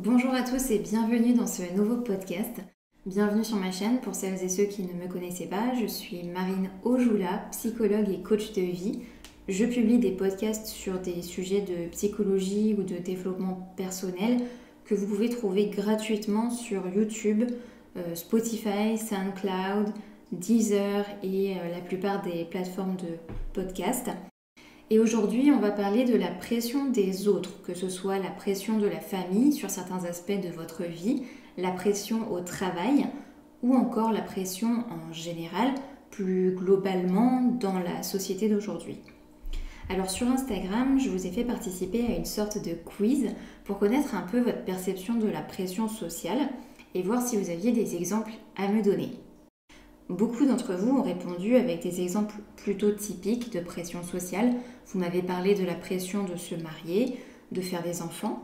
Bonjour à tous et bienvenue dans ce nouveau podcast. Bienvenue sur ma chaîne pour celles et ceux qui ne me connaissaient pas. Je suis Marine Ojoula, psychologue et coach de vie. Je publie des podcasts sur des sujets de psychologie ou de développement personnel que vous pouvez trouver gratuitement sur YouTube, euh, Spotify, SoundCloud, Deezer et euh, la plupart des plateformes de podcast. Et aujourd'hui, on va parler de la pression des autres, que ce soit la pression de la famille sur certains aspects de votre vie, la pression au travail ou encore la pression en général, plus globalement dans la société d'aujourd'hui. Alors sur Instagram, je vous ai fait participer à une sorte de quiz pour connaître un peu votre perception de la pression sociale et voir si vous aviez des exemples à me donner. Beaucoup d'entre vous ont répondu avec des exemples plutôt typiques de pression sociale. Vous m'avez parlé de la pression de se marier, de faire des enfants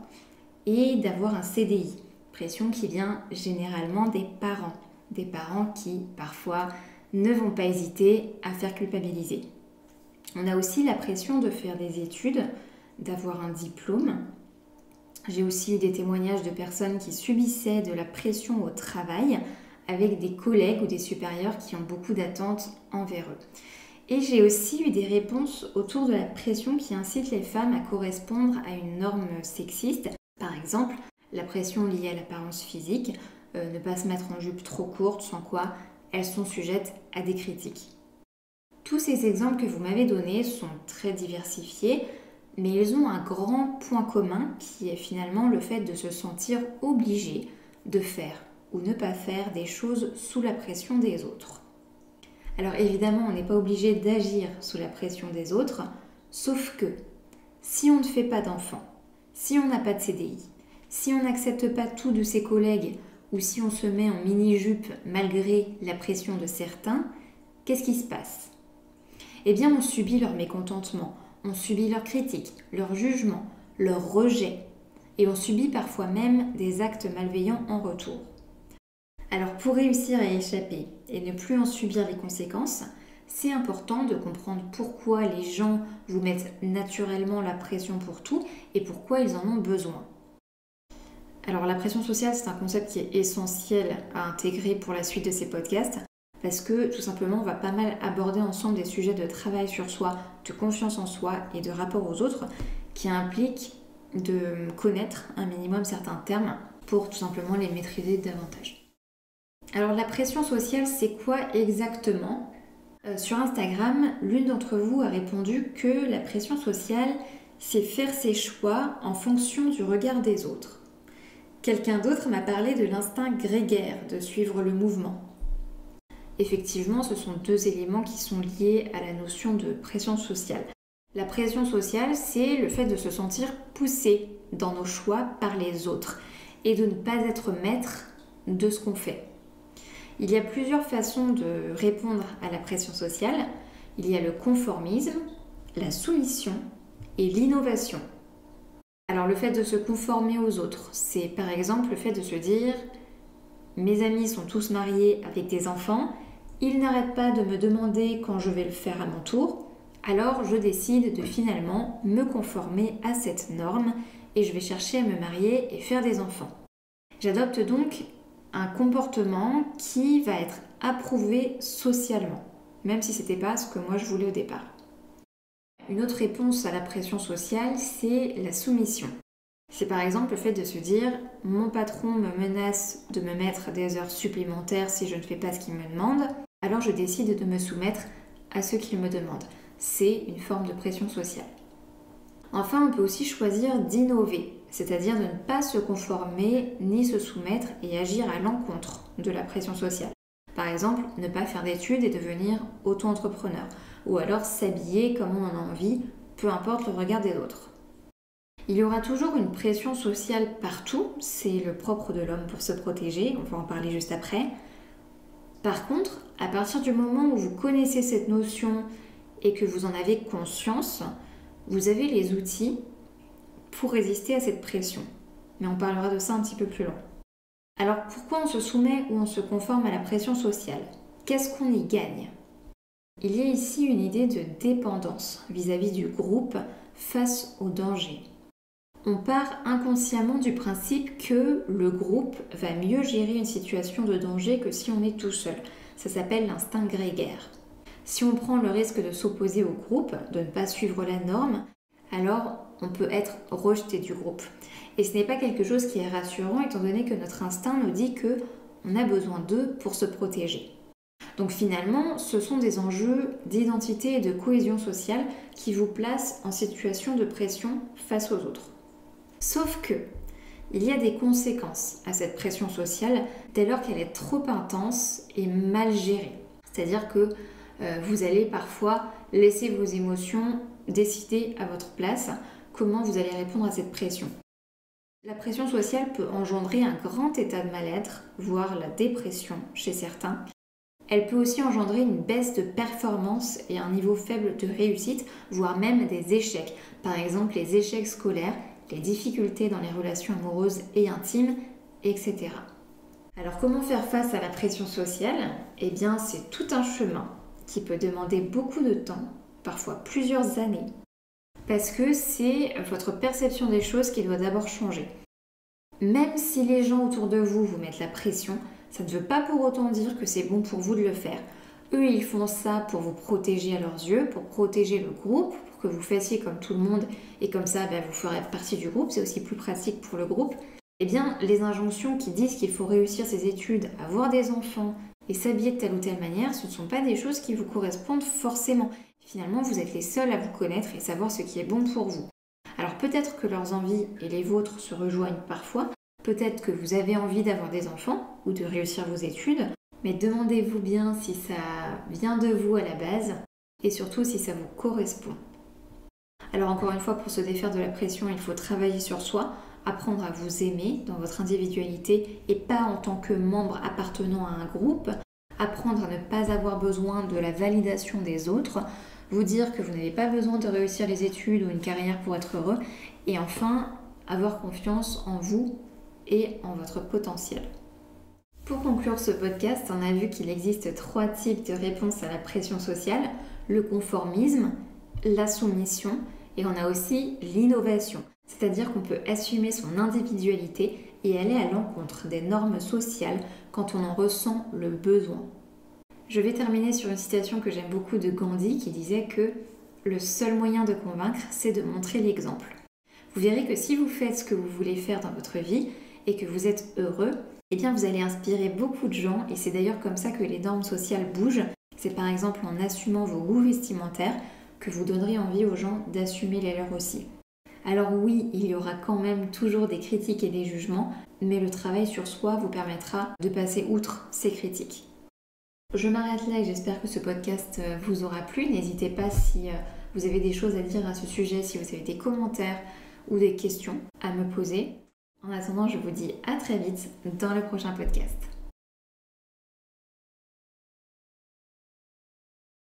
et d'avoir un CDI. Pression qui vient généralement des parents. Des parents qui parfois ne vont pas hésiter à faire culpabiliser. On a aussi la pression de faire des études, d'avoir un diplôme. J'ai aussi eu des témoignages de personnes qui subissaient de la pression au travail avec des collègues ou des supérieurs qui ont beaucoup d'attentes envers eux. Et j'ai aussi eu des réponses autour de la pression qui incite les femmes à correspondre à une norme sexiste. Par exemple, la pression liée à l'apparence physique, euh, ne pas se mettre en jupe trop courte, sans quoi elles sont sujettes à des critiques. Tous ces exemples que vous m'avez donnés sont très diversifiés, mais ils ont un grand point commun qui est finalement le fait de se sentir obligé de faire ou ne pas faire des choses sous la pression des autres. Alors évidemment, on n'est pas obligé d'agir sous la pression des autres, sauf que si on ne fait pas d'enfants, si on n'a pas de CDI, si on n'accepte pas tout de ses collègues ou si on se met en mini-jupe malgré la pression de certains, qu'est-ce qui se passe? Eh bien, on subit leur mécontentement, on subit leurs critiques, leur jugement, leur rejet, et on subit parfois même des actes malveillants en retour. Alors pour réussir à échapper et ne plus en subir les conséquences, c'est important de comprendre pourquoi les gens vous mettent naturellement la pression pour tout et pourquoi ils en ont besoin. Alors la pression sociale, c'est un concept qui est essentiel à intégrer pour la suite de ces podcasts parce que tout simplement on va pas mal aborder ensemble des sujets de travail sur soi, de confiance en soi et de rapport aux autres qui impliquent de connaître un minimum certains termes pour tout simplement les maîtriser davantage. Alors la pression sociale, c'est quoi exactement? Euh, Sur Instagram, l'une d'entre vous a répondu que la pression sociale, c'est faire ses choix en fonction du regard des autres. Quelqu'un d'autre m'a parlé de l'instinct grégaire, de suivre le mouvement. Effectivement, ce sont deux éléments qui sont liés à la notion de pression sociale. La pression sociale, c'est le fait de se sentir poussé dans nos choix par les autres et de ne pas être maître de ce qu'on fait. Il y a plusieurs façons de répondre à la pression sociale. Il y a le conformisme, la soumission et l'innovation. Alors le fait de se conformer aux autres, c'est par exemple le fait de se dire mes amis sont tous mariés avec des enfants, ils n'arrêtent pas de me demander quand je vais le faire à mon tour, alors je décide de finalement me conformer à cette norme et je vais chercher à me marier et faire des enfants. J'adopte donc un comportement qui va être approuvé socialement, même si ce n'était pas ce que moi je voulais au départ. Une autre réponse à la pression sociale, c'est la soumission. C'est par exemple le fait de se dire mon patron me menace de me mettre des heures supplémentaires si je ne fais pas ce qu'il me demande, alors je décide de me soumettre à ce qu'il me demande. C'est une forme de pression sociale. Enfin, on peut aussi choisir d'innover, c'est-à-dire de ne pas se conformer ni se soumettre et agir à l'encontre de la pression sociale. Par exemple, ne pas faire d'études et devenir auto-entrepreneur, ou alors s'habiller comme on en a envie, peu importe le regard des autres. Il y aura toujours une pression sociale partout, c'est le propre de l'homme pour se protéger, on va en parler juste après. Par contre, à partir du moment où vous connaissez cette notion et que vous en avez conscience, vous avez les outils pour résister à cette pression. Mais on parlera de ça un petit peu plus loin. Alors pourquoi on se soumet ou on se conforme à la pression sociale? Qu'est-ce qu'on y gagne? Il y a ici une idée de dépendance vis-à-vis du groupe face au danger. on part inconsciemment du principe que le groupe va mieux gérer une situation de danger que si on est tout seul. Ça s'appelle l'instinct grégaire. Si on prend le risque de s'opposer au groupe, de ne pas suivre la norme, alors on peut être rejeté du groupe. Et ce n'est pas quelque chose qui est rassurant étant donné que notre instinct nous dit que on a besoin d'eux pour se protéger. Donc finalement, ce sont des enjeux d'identité et de cohésion sociale qui vous placent en situation de pression face aux autres. Sauf que, il y a des conséquences à cette pression sociale dès lors qu'elle est trop intense et mal gérée. C'est-à-dire que vous allez parfois laisser vos émotions décider à votre place comment vous allez répondre à cette pression? La pression sociale peut engendrer un grand état de mal-être, voire la dépression chez certains. Elle peut aussi engendrer une baisse de performance et un niveau faible de réussite, voire même des échecs. Par exemple, les échecs scolaires, les difficultés dans les relations amoureuses et intimes, etc. Alors comment faire face à la pression sociale? Eh bien, c'est tout un chemin qui peut demander beaucoup de temps, parfois plusieurs années, parce que c'est votre perception des choses qui doit d'abord changer. Même si les gens autour de vous vous mettent la pression, ça ne veut pas pour autant dire que c'est bon pour vous de le faire. Eux, ils font ça pour vous protéger à leurs yeux, pour protéger le groupe, pour que vous fassiez comme tout le monde et comme ça, ben, vous ferez partie du groupe. C'est aussi plus pratique pour le groupe. Eh bien, les injonctions qui disent qu'il faut réussir ses études, avoir des enfants et s'habiller de telle ou telle manière, ce ne sont pas des choses qui vous correspondent forcément. Finalement, vous êtes les seuls à vous connaître et savoir ce qui est bon pour vous. Alors peut-être que leurs envies et les vôtres se rejoignent parfois, peut-être que vous avez envie d'avoir des enfants ou de réussir vos études, mais demandez-vous bien si ça vient de vous à la base et surtout si ça vous correspond. Alors encore une fois, pour se défaire de la pression, il faut travailler sur soi, apprendre à vous aimer dans votre individualité et pas en tant que membre appartenant à un groupe, apprendre à ne pas avoir besoin de la validation des autres, vous dire que vous n'avez pas besoin de réussir les études ou une carrière pour être heureux, et enfin avoir confiance en vous et en votre potentiel. Pour conclure ce podcast, on a vu qu'il existe trois types de réponses à la pression sociale, le conformisme, la soumission et on a aussi l'innovation, c'est-à-dire qu'on peut assumer son individualité et aller à l'encontre des normes sociales quand on en ressent le besoin. Je vais terminer sur une citation que j'aime beaucoup de Gandhi qui disait que le seul moyen de convaincre, c'est de montrer l'exemple. Vous verrez que si vous faites ce que vous voulez faire dans votre vie et que vous êtes heureux, eh bien vous allez inspirer beaucoup de gens et c'est d'ailleurs comme ça que les normes sociales bougent. C'est par exemple en assumant vos goûts vestimentaires que vous donnerez envie aux gens d'assumer les leurs aussi. Alors oui, il y aura quand même toujours des critiques et des jugements, mais le travail sur soi vous permettra de passer outre ces critiques. Je m'arrête là et j'espère que ce podcast euh, vous aura plu. N'hésitez pas si euh, vous avez des choses à dire à ce sujet, si vous avez des commentaires ou des questions à me poser. En attendant, je vous dis à très vite dans le prochain podcast.